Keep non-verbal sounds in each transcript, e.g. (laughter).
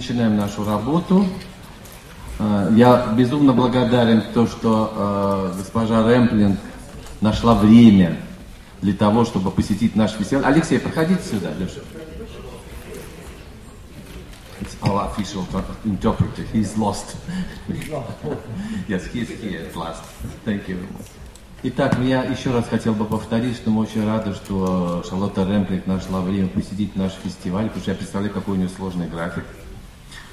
начинаем нашу работу. Э, я безумно благодарен то, что э, госпожа Рэмплинг нашла время для того, чтобы посетить наш фестиваль. Алексей, проходите сюда, Леша. It's our official interpreter. He's lost. yes, he's here at last. Thank you. Итак, я еще раз хотел бы повторить, что мы очень рады, что Шарлотта Рэмплинг нашла время посетить наш фестиваль, потому что я представляю, какой у нее сложный график.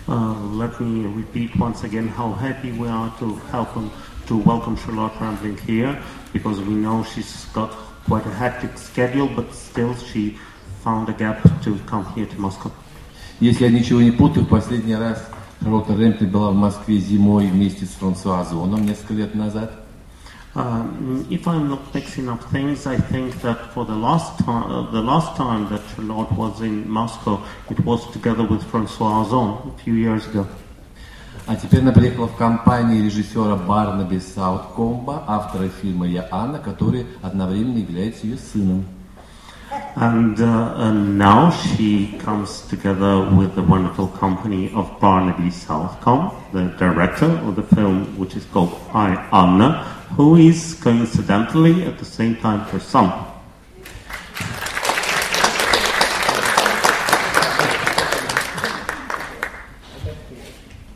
Uh, let me repeat once again how happy we are to help them to welcome Charlotte Rambling here because we know she's got quite a hectic schedule, but still she found a gap to come here to Moscow. Если я ничего не путаю, в последний раз Шарлотта Рэмплинг была в Москве зимой вместе с Франсуа Озоном несколько лет назад. Um, if I'm not mixing up things, I think that for the last time, uh, the last time that Charlotte was in Moscow, it was together with Francois Ozon a few years ago. А теперь она приехала в компании режиссера Барнаби Сауткомба, автора фильма «Я Анна», который одновременно является ее сыном. And, uh, and now she comes together with the wonderful company of Barnaby Southcombe, the director of the film, which is called I, Anna, who is coincidentally at the same time her son.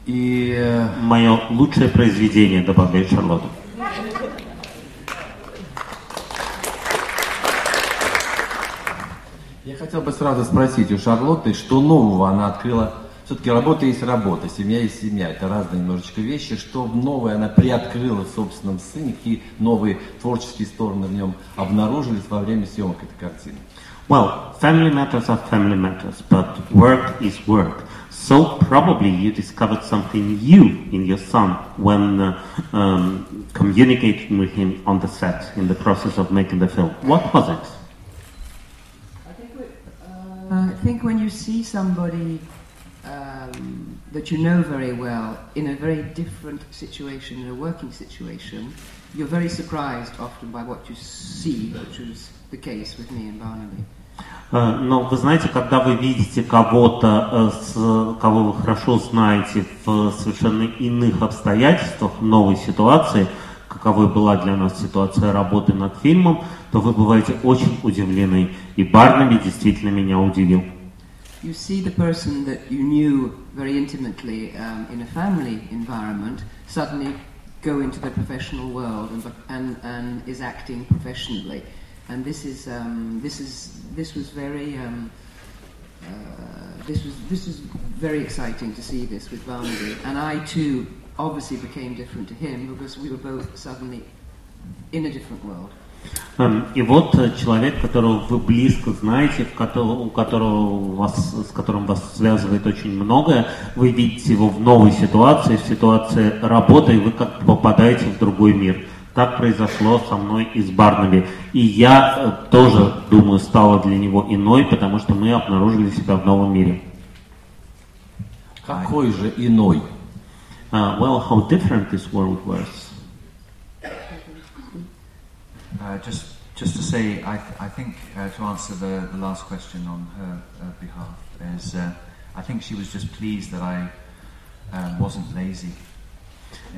И э, Мое лучшее произведение, добавляет Шарлотта. Хотел бы сразу спросить у Шарлотты, что нового она открыла. Все-таки работа есть работа, семья есть семья. Это разные немножечко вещи. Что новое она приоткрыла в собственном сыне, какие новые творческие стороны в нем обнаружились во время съемок этой картины. Well, family matters are family matters, but work is work. So probably you discovered something new in your son when uh, um, communicating with him on the set in the process of making the film. What was it? I think when you see somebody um, that you know very well in a very different situation, in a working situation, you're very surprised often by what you see, which was the case with me and Barnaby. Э, Но вы знаете, когда вы видите кого-то, э, с- кого вы хорошо знаете в совершенно иных обстоятельствах, в новой ситуации, каковой была для нас ситуация работы над фильмом, то вы бываете очень удивлены. И Барнаби действительно меня удивил. You see the person that you knew very intimately um, in a family environment suddenly go into the professional world and, and, and is acting professionally. And this is um, this is this was very um, uh, this was this was very exciting to see this with Barnaby. And I too obviously became different to him because we were both suddenly in a different world. Эм, И вот э, человек, которого вы близко знаете, в которого, у которого вас, с которым вас связывает очень многое, вы видите его в новой ситуации, в ситуации работы, и вы как попадаете в другой мир. Так произошло со мной и с Барнаби. И я э, тоже, думаю, стала для него иной, потому что мы обнаружили себя в новом мире. Какой же иной? Uh, well, how different this world was. Uh, just, just to say, I, th- I think uh, to answer the, the last question on her uh, behalf is, uh, I think she was just pleased that I um, wasn't lazy.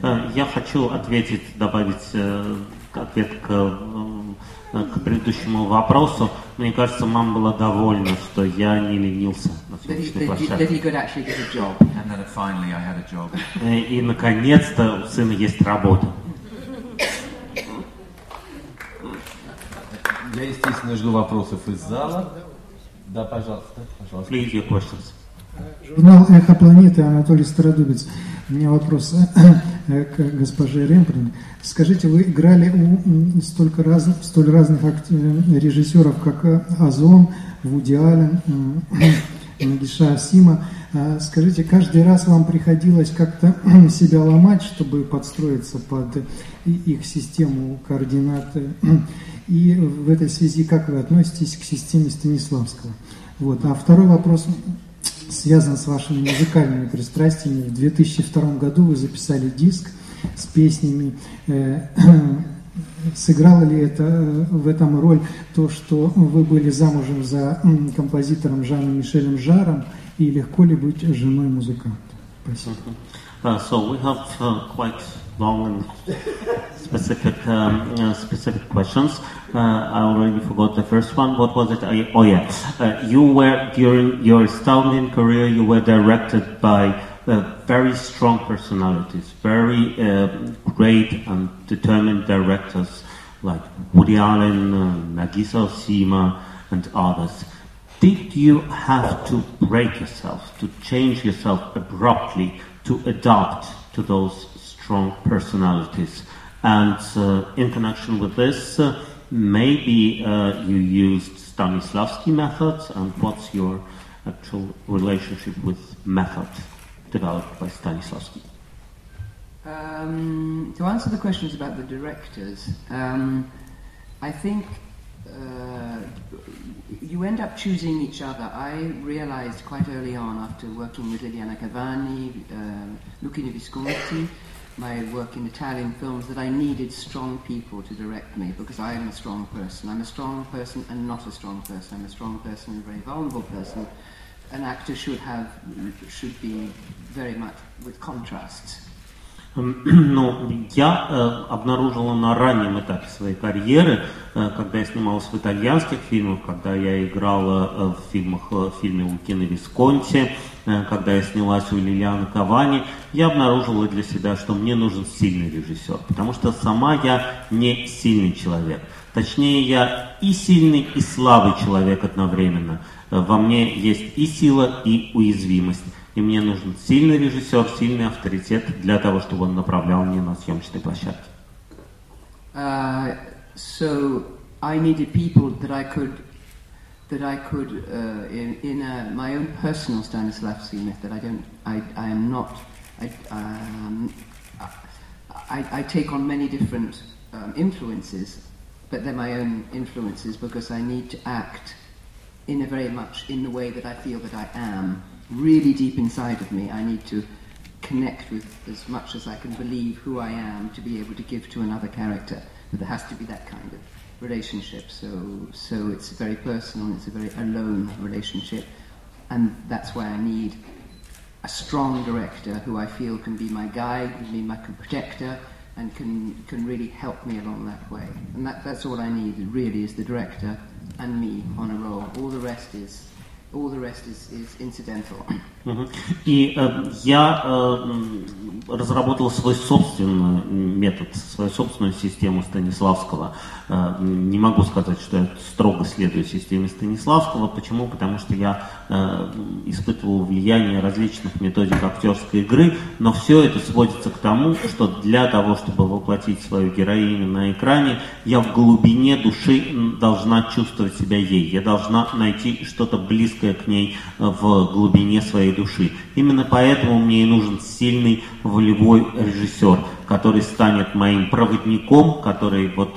Э, Я хочу ответить, добавить э, ответ к, э, к предыдущему вопросу. Мне кажется, мама была довольна, что я не ленился That he, that, he, that площадке. he could actually get a job. And then finally I had a job. Э, И, наконец-то, у сына есть работа. Я, естественно, жду вопросов из зала. Да, пожалуйста, пожалуйста. Please, your questions. Журнал «Эхо планеты», Анатолий Стародубец. У меня вопрос э, к госпоже Ремприн. Скажите, вы играли у столько раз, столь разных ак- э, режиссеров, как э, Озон, Вуди Аллен, м, Нагиша Асима. А Скажите, каждый раз вам приходилось как-то (clears throat) себя ломать, чтобы подстроиться под их систему координат? И в этой связи как вы относитесь к системе Станиславского? Вот. А второй вопрос связан с вашими музыкальными пристрастиями. В 2002 году вы записали диск с песнями. Э, (clears throat) Сыграло ли это э, в этом роль то, что вы были замужем за композитором Жаном Мишелем Жаром, И легко ли быть женой музыканта? Спасибо. Uh, so we have uh, quite long and specific um, uh, specific questions. Uh, I already forgot the first one. What was it? I, oh yeah, uh, you were during your astounding career. You were directed by uh, very strong personalities, very great and determined directors like Woody Allen, Nagisa Osima, and others. Did you have to break yourself, to change yourself abruptly, to adapt to those strong personalities? And uh, in connection with this, uh, maybe uh, you used Stanislavski methods, and what's your actual relationship with method developed by Stanislavski? Um, to answer the questions about the directors, um, I think uh, you end up choosing each other. I realized quite early on, after working with Liliana Cavani, uh, Luchino Visconti, my work in Italian films, that I needed strong people to direct me because I am a strong person. I'm a strong person and not a strong person. I'm a strong person and a very vulnerable person. An actor should have, should be very much with contrasts. (clears throat) Ну, я э, обнаружила на раннем этапе своей карьеры, э, когда я снималась в итальянских фильмах, когда я играла э, в фильмах, э, в фильме Лукина Висконти, э, когда я снялась у Лилианы Кавани, я обнаружила для себя, что мне нужен сильный режиссер, потому что сама я не сильный человек. Точнее, я и сильный, и слабый человек одновременно. Э, во мне есть и сила, и уязвимость. И мне нужен сильный режиссер, сильный авторитет для того, чтобы он направлял меня на съемочной площадке. Uh, so I needed people that I could that I could uh, in, in a, my own personal Stanislavski method. I don't. I, I am not. I, um, I, I take on many different um, influences, but they're my own influences because I need to act in a very much in the way that I feel that I am really deep inside of me, I need to connect with as much as I can believe who I am to be able to give to another character. But there has to be that kind of relationship. So, so it's very personal. It's a very alone relationship, and that's why I need a strong director who I feel can be my guide, can be my protector, and can can really help me along that way. And that, that's all I need. Really, is the director and me on a roll. All the rest is all the rest is, is incidental. И э, я э, разработал свой собственный метод, свою собственную систему Станиславского. Э, не могу сказать, что я строго следую системе Станиславского. Почему? Потому что я э, испытывал влияние различных методик актерской игры, но все это сводится к тому, что для того, чтобы воплотить свою героиню на экране, я в глубине души должна чувствовать себя ей. Я должна найти что-то близкое к ней в глубине своей души. Именно поэтому мне и нужен сильный волевой режиссер, который станет моим проводником, который вот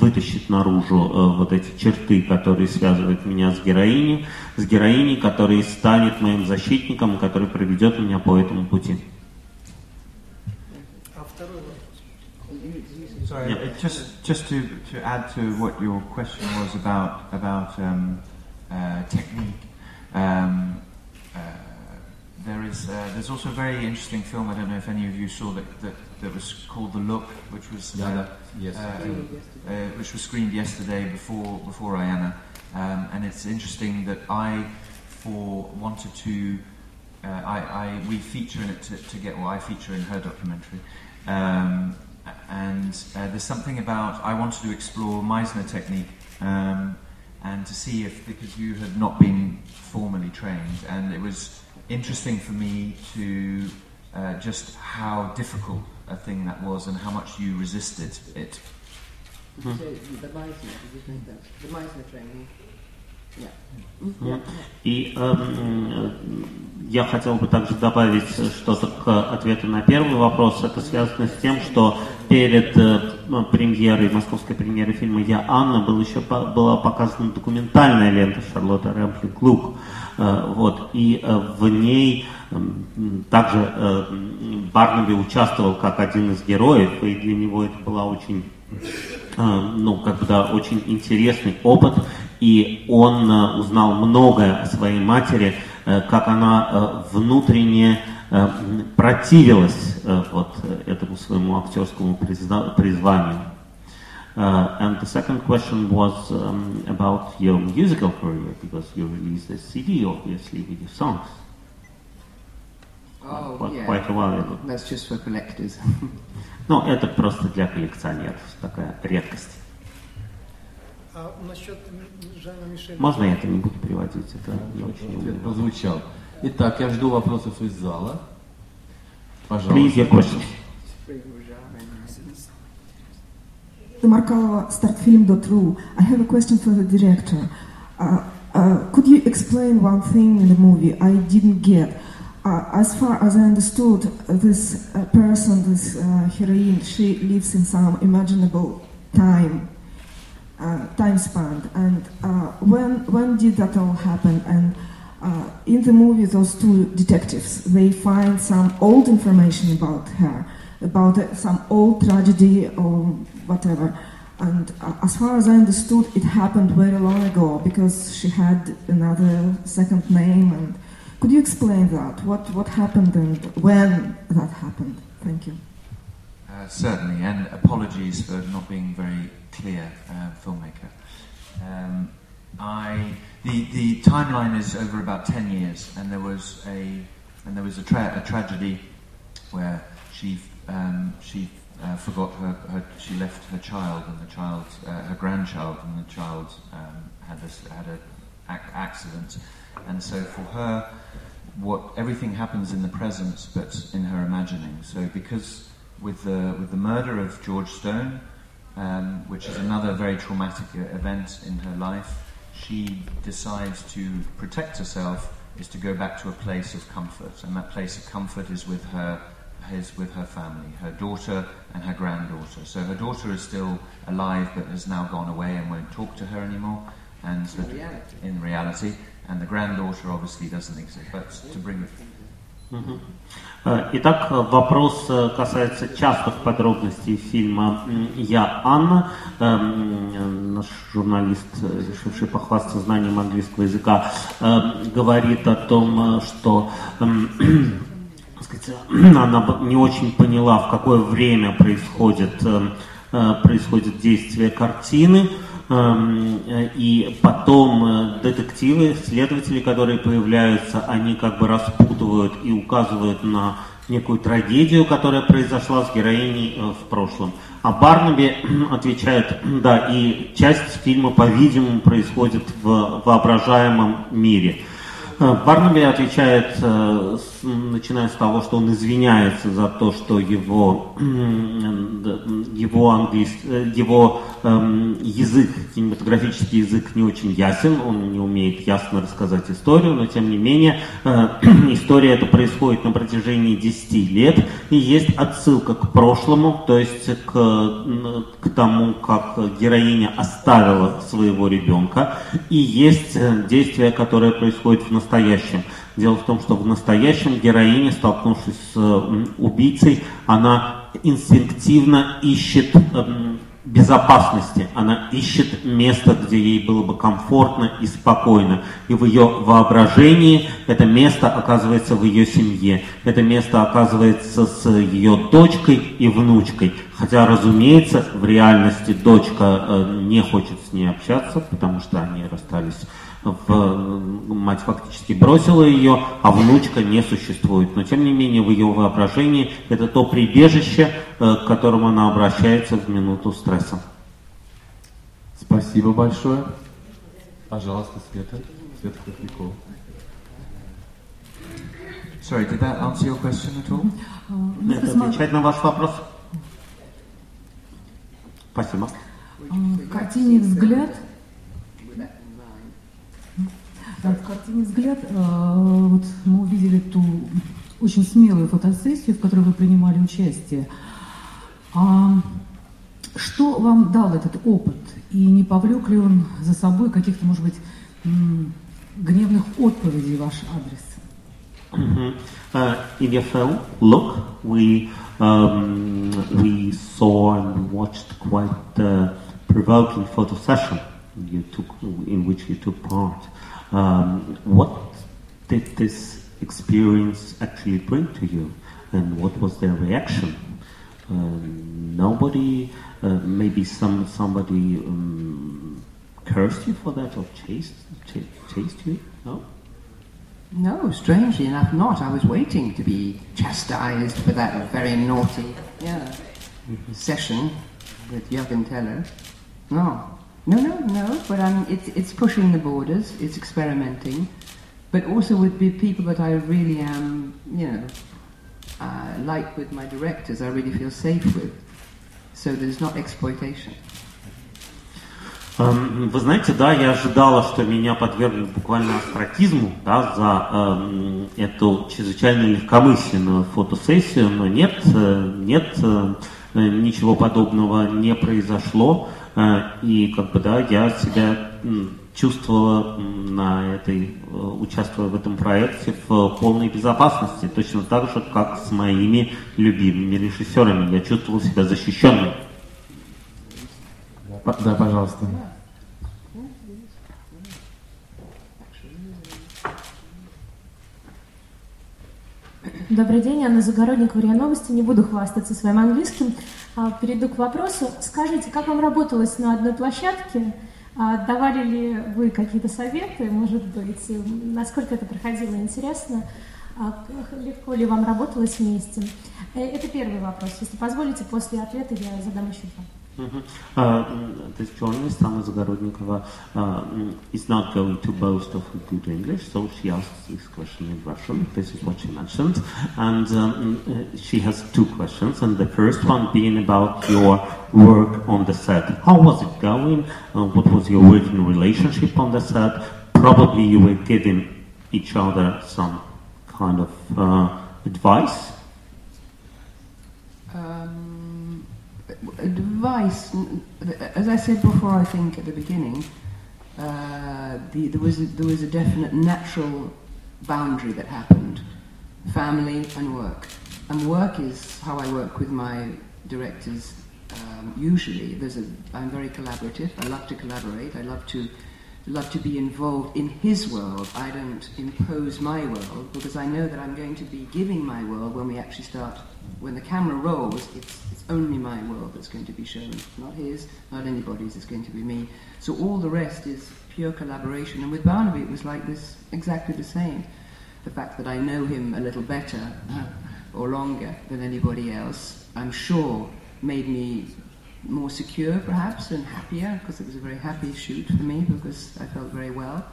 вытащит наружу э, вот эти черты, которые связывают меня с героиней, с героиней, который станет моим защитником, который проведет меня по этому пути. Sorry, just just to, to add to what your question was about about um, technique. Um, uh, there is uh, there's also a very interesting film. I don't know if any of you saw that that, that was called The Look, which was uh, yes. Uh, uh, which was screened yesterday before before Ayana, um, and it's interesting that I for wanted to. Uh, I, I, we feature in it to, to, get, well, I feature in her documentary, um, and there's something about I wanted to explore Meisner technique, um, and to see if because you had not been formally trained, and it was interesting for me to uh, just how difficult a thing that was and how much you resisted it. Mm-hmm. So the? The training. И э, я хотел бы также добавить что-то к ответу на первый вопрос. Это связано с тем, что перед э, премьерой, московской премьерой фильма «Я Анна» был еще, была показана документальная лента Шарлотта Рэмплинг «Лук». Э, вот, и э, в ней э, также э, Барнаби участвовал как один из героев, и для него это была очень э, ну, как бы, да, очень интересный опыт, и он э, узнал многое о своей матери, э, как она э, внутренне э, противилась э, вот этому своему актерскому призванию. Uh, and the second question was um, about your musical career because you released a CD, obviously, with your songs. Oh, quite, yeah. quite a while ago. That's just for collectors. Ну, это просто для коллекционеров, такая редкость. А насчет Жана Мишеля? Можно я это не буду переводить? Это не очень прозвучал. Итак, я жду вопросов из зала. Please, Пожалуйста. your questions. Markova startfilm.ru. I have a question for the director. Uh, uh, could you explain one thing in the movie I didn't get? Uh, as far as I understood, uh, this uh, person, this uh, heroine, she lives in some imaginable time, uh, time span. And uh, when when did that all happen? And uh, in the movie, those two detectives they find some old information about her, about uh, some old tragedy or whatever. And uh, as far as I understood, it happened very long ago because she had another second name. And could you explain that? What what happened and when that happened? Thank you. Uh, certainly, and apologies for not being very clear, uh, filmmaker. Um, I the the timeline is over about ten years, and there was a and there was a, tra- a tragedy where she um, she uh, forgot her, her she left her child and the child uh, her grandchild and the child um, had a s- had a ac- accident, and so for her what everything happens in the present but in her imagining. So because with the with the murder of George Stone, um, which is another very traumatic event in her life, she decides to protect herself is to go back to a place of comfort, and that place of comfort is with her is with her family, her daughter and her granddaughter. So her daughter is still alive but has now gone away and won't talk to her anymore. And so reality. in reality, and the granddaughter obviously doesn't exist. But to bring Э, Итак, э, вопрос э, касается частых подробностей фильма «Я Анна». Наш журналист, э, решивший похвастаться знанием английского языка, э, говорит о том, э, что (clears throat) сказать, (clears throat) она не очень поняла, в какое время происходит, э, происходит действие картины. Эм, э, И потом э, детективы, следователи, которые появляются, они как бы распутывают и указывают на некую трагедию, которая произошла с героиней э, в прошлом. А Барнаби (clears throat) отвечает, (clears throat) да, и часть фильма, по-видимому, происходит в воображаемом мире. Барнаби отвечает, с- начиная с того, что он извиняется за то, что его, (clears throat) его, английс- э, его эм, язык, кинематографический язык не очень ясен, он не умеет ясно рассказать историю, но тем не менее э, (clears throat) история эта происходит на протяжении 10 лет, и есть отсылка к прошлому, то есть к, к тому, как героиня оставила своего ребенка, и есть э, действие, которое происходит в настоящем. Дело в том, что в настоящем героиня, столкнувшись с убийцей, она инстинктивно ищет эм, безопасности. Она ищет место, где ей было бы комфортно и спокойно. И в ее воображении это место оказывается в ее семье. Это место оказывается с ее дочкой и внучкой. Хотя, разумеется, в реальности дочка э, не хочет с ней общаться, потому что они расстались мать фактически бросила ее, а внучка не существует. Но тем не менее в ее воображении это то прибежище, э, к которому она обращается в минуту стресса. Спасибо большое. Пожалуйста, Света. Света Хохлякова. Sorry, did that answer your question at all? Мы Это посмотрели- отвечать на ваш вопрос? Спасибо. В картине «Взгляд» With that in mind. Да, в картине «Взгляд» э, вот мы увидели ту очень смелую фотосессию, в которой вы принимали участие. А что вам дал этот опыт? И не повлек ли он за собой каких-то, может быть, гневных отповедей в ваш адрес? Uh, in your film, look, we um, we saw and watched quite a provoking photo session you took, in which you took part. Um, what did this experience actually bring to you, and what was their reaction? Uh, nobody, uh, maybe some somebody um, cursed you for that or chased ch- chased you. No. No, strangely enough, not. I was waiting to be chastised for that very naughty yeah, session with Jürgen Teller. No, no, no, no. But um, it's it's pushing the borders. It's experimenting, but also with people that I really am, you know, uh, like with my directors. I really feel safe with. So there's not exploitation. Эм, Вы знаете, да, я ожидала, что меня подвергнут буквально астракизму да, за эм, эту чрезвычайно легкомысленную фотосессию, но нет, э, нет, э, ничего подобного не произошло. Э, и как бы да, я себя чувствовала на этой, э, участвуя в этом проекте в полной безопасности, точно так же, как с моими любимыми режиссерами. Я чувствовал себя защищенным. Да, пожалуйста. Добрый день, Анна Загородникова, РИА Новости. Не буду хвастаться своим английским. А, Перейду к вопросу. Скажите, как вам работалось на одной площадке? А, Давали ли вы какие-то советы, может быть? Насколько это проходило интересно? А, Легко ли вам работалось вместе? Э, Это первый вопрос. Если позволите, после ответа я задам еще два. Uh, this journalist, Tama Zagorodnikova, uh, mm, is not going to boast of good English, so she asks this question in Russian. This is what she mentioned. And um, mm, she has two questions, and the first one being about your work on the set. How was it going? Uh, what was your working relationship on the set? Probably you were giving each other some kind of uh, advice advice, as I said before, I think at the beginning, uh, the, there was a, there was a definite natural boundary that happened, family and work, and work is how I work with my directors. Um, usually, there's a I'm very collaborative. I love to collaborate. I love to love to be involved in his world. I don't impose my world because I know that I'm going to be giving my world when we actually start. When the camera rolls, it's, it's only my world that's going to be shown, not his, not anybody's. It's going to be me. So all the rest is pure collaboration. And with Barnaby, it was like this, exactly the same. The fact that I know him a little better uh, or longer than anybody else, I'm sure, made me more secure perhaps and happier because it was a very happy shoot for me because I felt very well.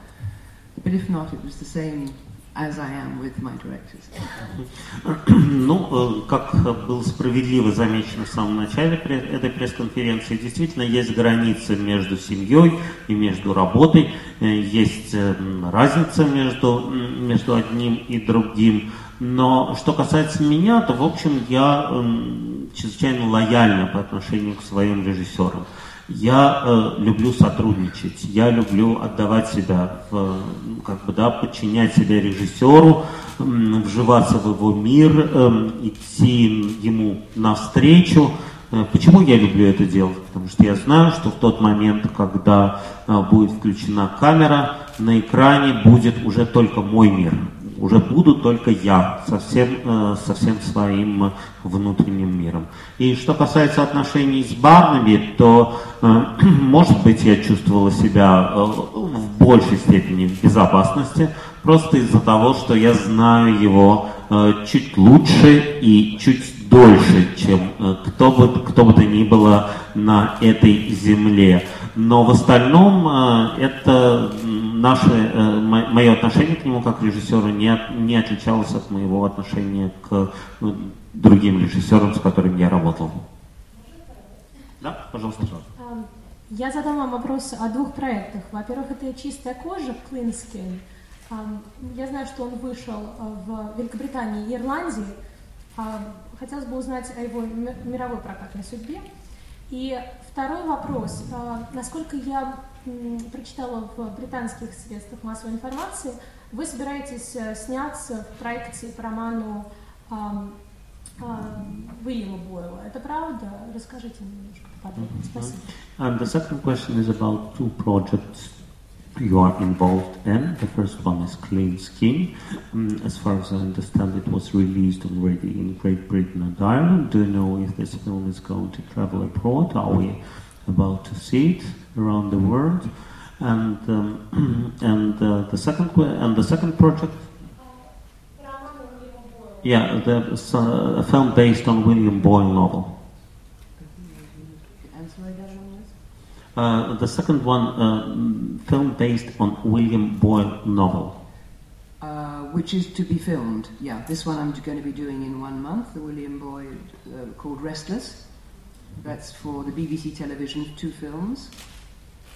But if not, it was the same. (coughs) Ну, э, как было справедливо замечено в самом начале этой пресс-конференции, действительно есть границы между семьей и между работой, Э, есть э, разница между, между одним и другим. Но что касается меня, то, в общем, я м, чрезвычайно лояльна по отношению к своим режиссерам. Я э, люблю сотрудничать, я люблю отдавать себя, в, ну, как бы, да, подчинять себя режиссеру, м, вживаться в его мир, эм, идти ему навстречу. Э, Почему я люблю это делать? Потому что я знаю, что в тот момент, когда э, будет включена камера, на экране будет уже только мой мир. Уже буду только я со всем, э, со всем своим внутренним миром. И что касается отношений с Барнаби, то, э, (clears throat) может быть, я чувствовала себя э, в большей степени в безопасности, просто из-за того, что я знаю его чуть лучше и чуть дольше, чем кто бы, кто бы то ни было на этой земле. Но в остальном это наше, э, мо- мое отношение к нему как режиссеру не, от- не отличалось от моего отношения к э, другим режиссерам, с которыми я работал. Да, пожалуйста. Ам, Я задам вам вопрос о двух проектах. Во-первых, это «Чистая кожа» Skin. Ам, Я знаю, что он вышел а, в Великобритании и Ирландии. Хотелось бы узнать о его ми- мировой прокатной судьбе. И второй вопрос. А, Насколько я прочитала в британских средствах массовой информации, вы собираетесь э, сняться в проекте по роману ам, ам, Уильяма Бойла. Это правда? Расскажите мне немножко поподробнее. Спасибо. And the second question is about two projects you are involved in. The first one is Clean Skin. Um, as far as I understand, it was released already in Great Britain and Ireland. Do you know if this film is going to travel abroad? Are we about to see it Around the world? And um, (clears throat) and uh, the second and the second project. Yeah, the, uh, a film based on William Boyle novel. Uh, the second one, uh, film based on William Boyle novel. Uh, which is to be filmed. Yeah, this one I'm going to be doing in one month. The William Boyle uh, called Restless. That's for the BBC television, two films.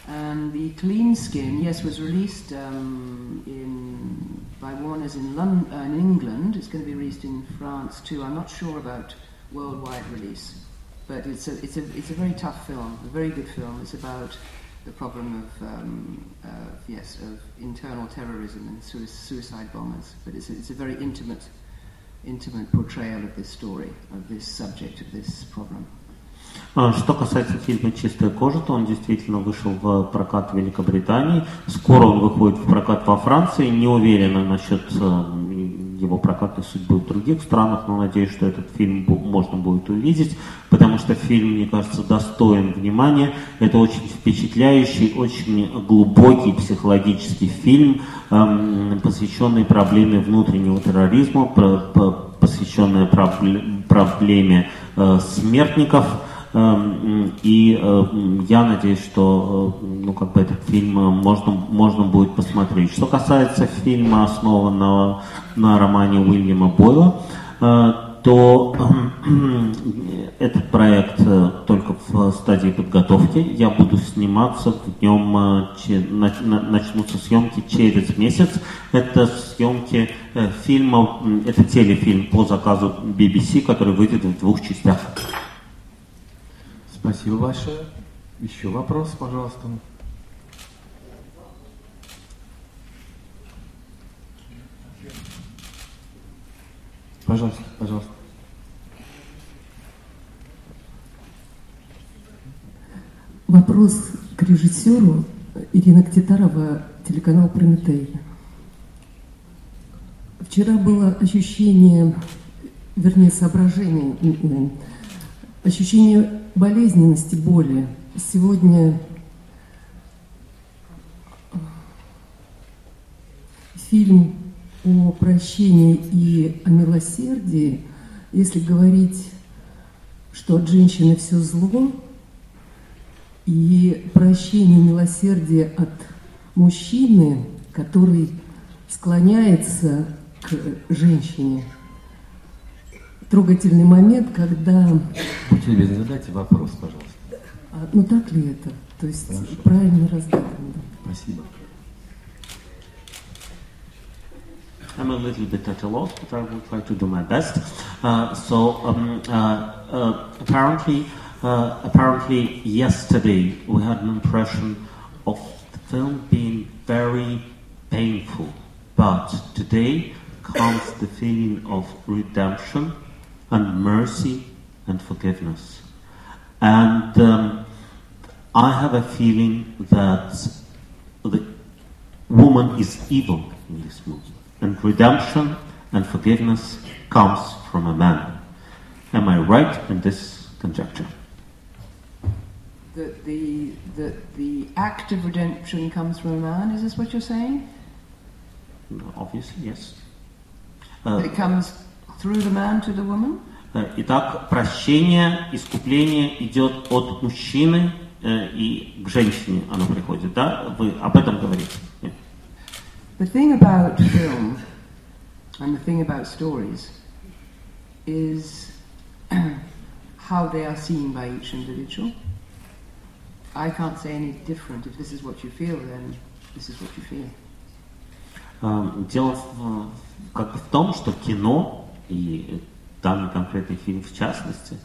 And the Clean Skin, yes, was released um, in by Warner's in London, uh, in England. It's going to be released in France too. I'm not sure about worldwide release. But it's a, it's, a, it's a very tough film, a very good film. It's about the problem of, um, uh, yes, of internal terrorism and suicide bombers. But it's a, it's a very intimate, intimate portrayal of this story, of this subject, of this problem. Что касается фильма «Чистая кожа», то он действительно вышел в прокат в Великобритании. Скоро он выходит в прокат во Франции. Не уверена насчет его прокатной судьбы в других странах, но надеюсь, что этот фильм можно будет увидеть, потому что фильм, мне кажется, достоин внимания. Это очень впечатляющий, очень глубокий психологический фильм, эм, посвященный проблеме внутреннего терроризма, посвященный проблеме э, смертников – и э, я надеюсь, что э, ну, как бы этот фильм э, можно, можно будет посмотреть. Что касается фильма, основанного на романе Уильяма Бойла, то этот проект только в стадии подготовки. Я буду сниматься в нем, начнутся съемки через месяц. Это съемки фильма, это телефильм по заказу BBC, который выйдет в двух частях. Спасибо большое. Еще вопрос, пожалуйста. Пожалуйста, пожалуйста. Вопрос к режиссеру Ирина Ктитарова, телеканал «Прометей». Вчера было ощущение, вернее, соображение, ощущение болезненности боли. Сегодня фильм о прощении и о милосердии, если говорить, что от женщины все зло, и прощение и милосердие от мужчины, который склоняется к женщине – трогательный момент, когда... Будьте любезны, задайте вопрос, пожалуйста. А, ну так ли это? То есть Хорошо. правильно разгадано. Спасибо. I'm a little bit at a loss, but I will try to do my best. Uh, so um, uh, uh, apparently, uh, apparently yesterday we had an impression of the film being very painful, but today comes the feeling of redemption and mercy and forgiveness. And um, I have a feeling that the woman is evil in this movie, and redemption and forgiveness comes from a man. Am I right in this conjecture? That the, the, the act of redemption comes from a man, is this what you're saying? Obviously, yes. Uh, it comes through the man to the woman? Итак, прощение, искупление идет от мужчины и к женщине оно приходит, да? Вы об этом говорите? Нет. The thing about film and the thing about stories is how they are seen by each individual. I can't say any different. If this is what you feel, then this is what you feel. Дело как в том, что кино и данный конкретный фильм в частности,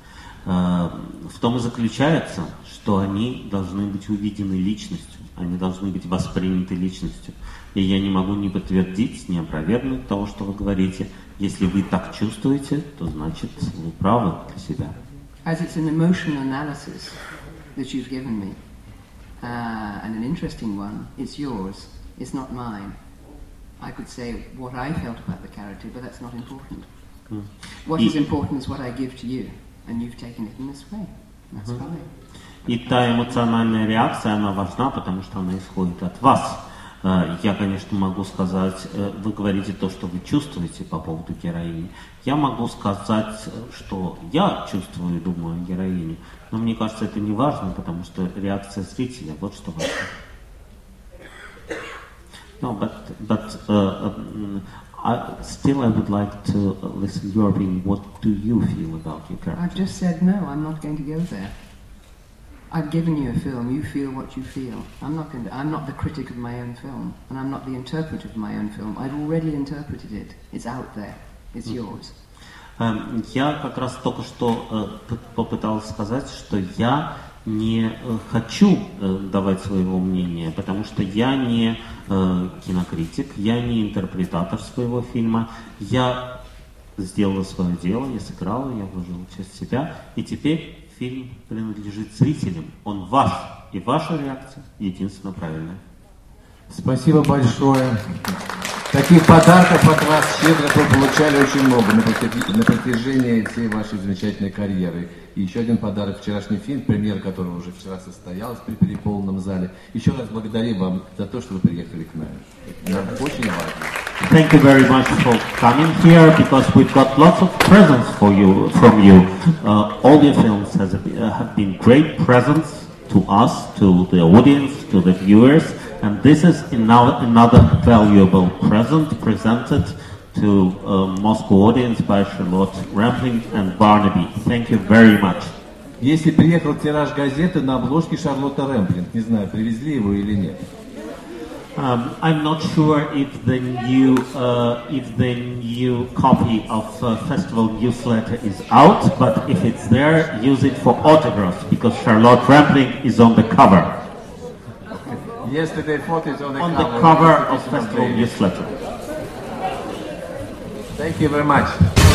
в том и заключается, что они должны быть увидены личностью, они должны быть восприняты личностью. И я не могу ни подтвердить, ни опровергнуть того, что вы говорите. Если вы так чувствуете, то значит вы правы для себя. As it's an emotional analysis that you've given me. uh, and an interesting one, it's yours. It's not mine. I could say what I felt about the character, but that's not important. What И- is important is what I give to you, and you've taken it in this way. That's fine. И та эмоциональная реакция, она важна, потому что она исходит от вас. Э, Я, конечно, могу сказать, э, вы говорите то, что вы чувствуете по поводу героини. Я могу сказать, э, что я чувствую и думаю о героине. Но мне кажется, это не важно, потому что реакция зрителя, вот что важно. (coughs) No, but, but uh, I, still I would like to uh, listen your opinion. What do you feel about your character? I've just said no, I'm not going to go there. I've given you a film, you feel what you feel. I'm not going to, I'm not the critic of my own film, and I'm not the interpreter of my own film. I've already interpreted it. It's out there. It's yours. Эм, Я как раз только что э, п- попытался сказать, что я не э, хочу э, давать своего мнения, потому что я не э, кинокритик, я не интерпретатор своего фильма. Я сделала свое дело, я сыграла, я вложила часть себя, и теперь фильм принадлежит зрителям. Он ваш, и ваша реакция единственно правильная. Спасибо большое. Таких подарков от вас щедро вы получали очень много на протяжении, всей вашей замечательной карьеры. И еще один подарок, вчерашний фильм, премьера которого уже вчера состоялась при переполненном зале. Еще раз благодарим вам за то, что вы приехали к нам. Нам очень важно. Thank you very much for coming here because we've got lots of presents for you from you. Uh, all your films has, uh, have been great presents to us, to the audience, to the viewers, and this is another, another valuable present presented to uh, Moscow audience by Charlotte Rampling and Barnaby. Thank you very much. Если приехал тираж газеты на обложке Шарлотта Рэмплинг, не знаю, привезли его или нет. Um, I'm not sure if the new uh, if the new copy of uh, festival newsletter is out, but if it's there, use it for autographs because Charlotte Rampling is on the cover Yesterday is on the on cover, the cover of of festival newsletter. Thank you very much.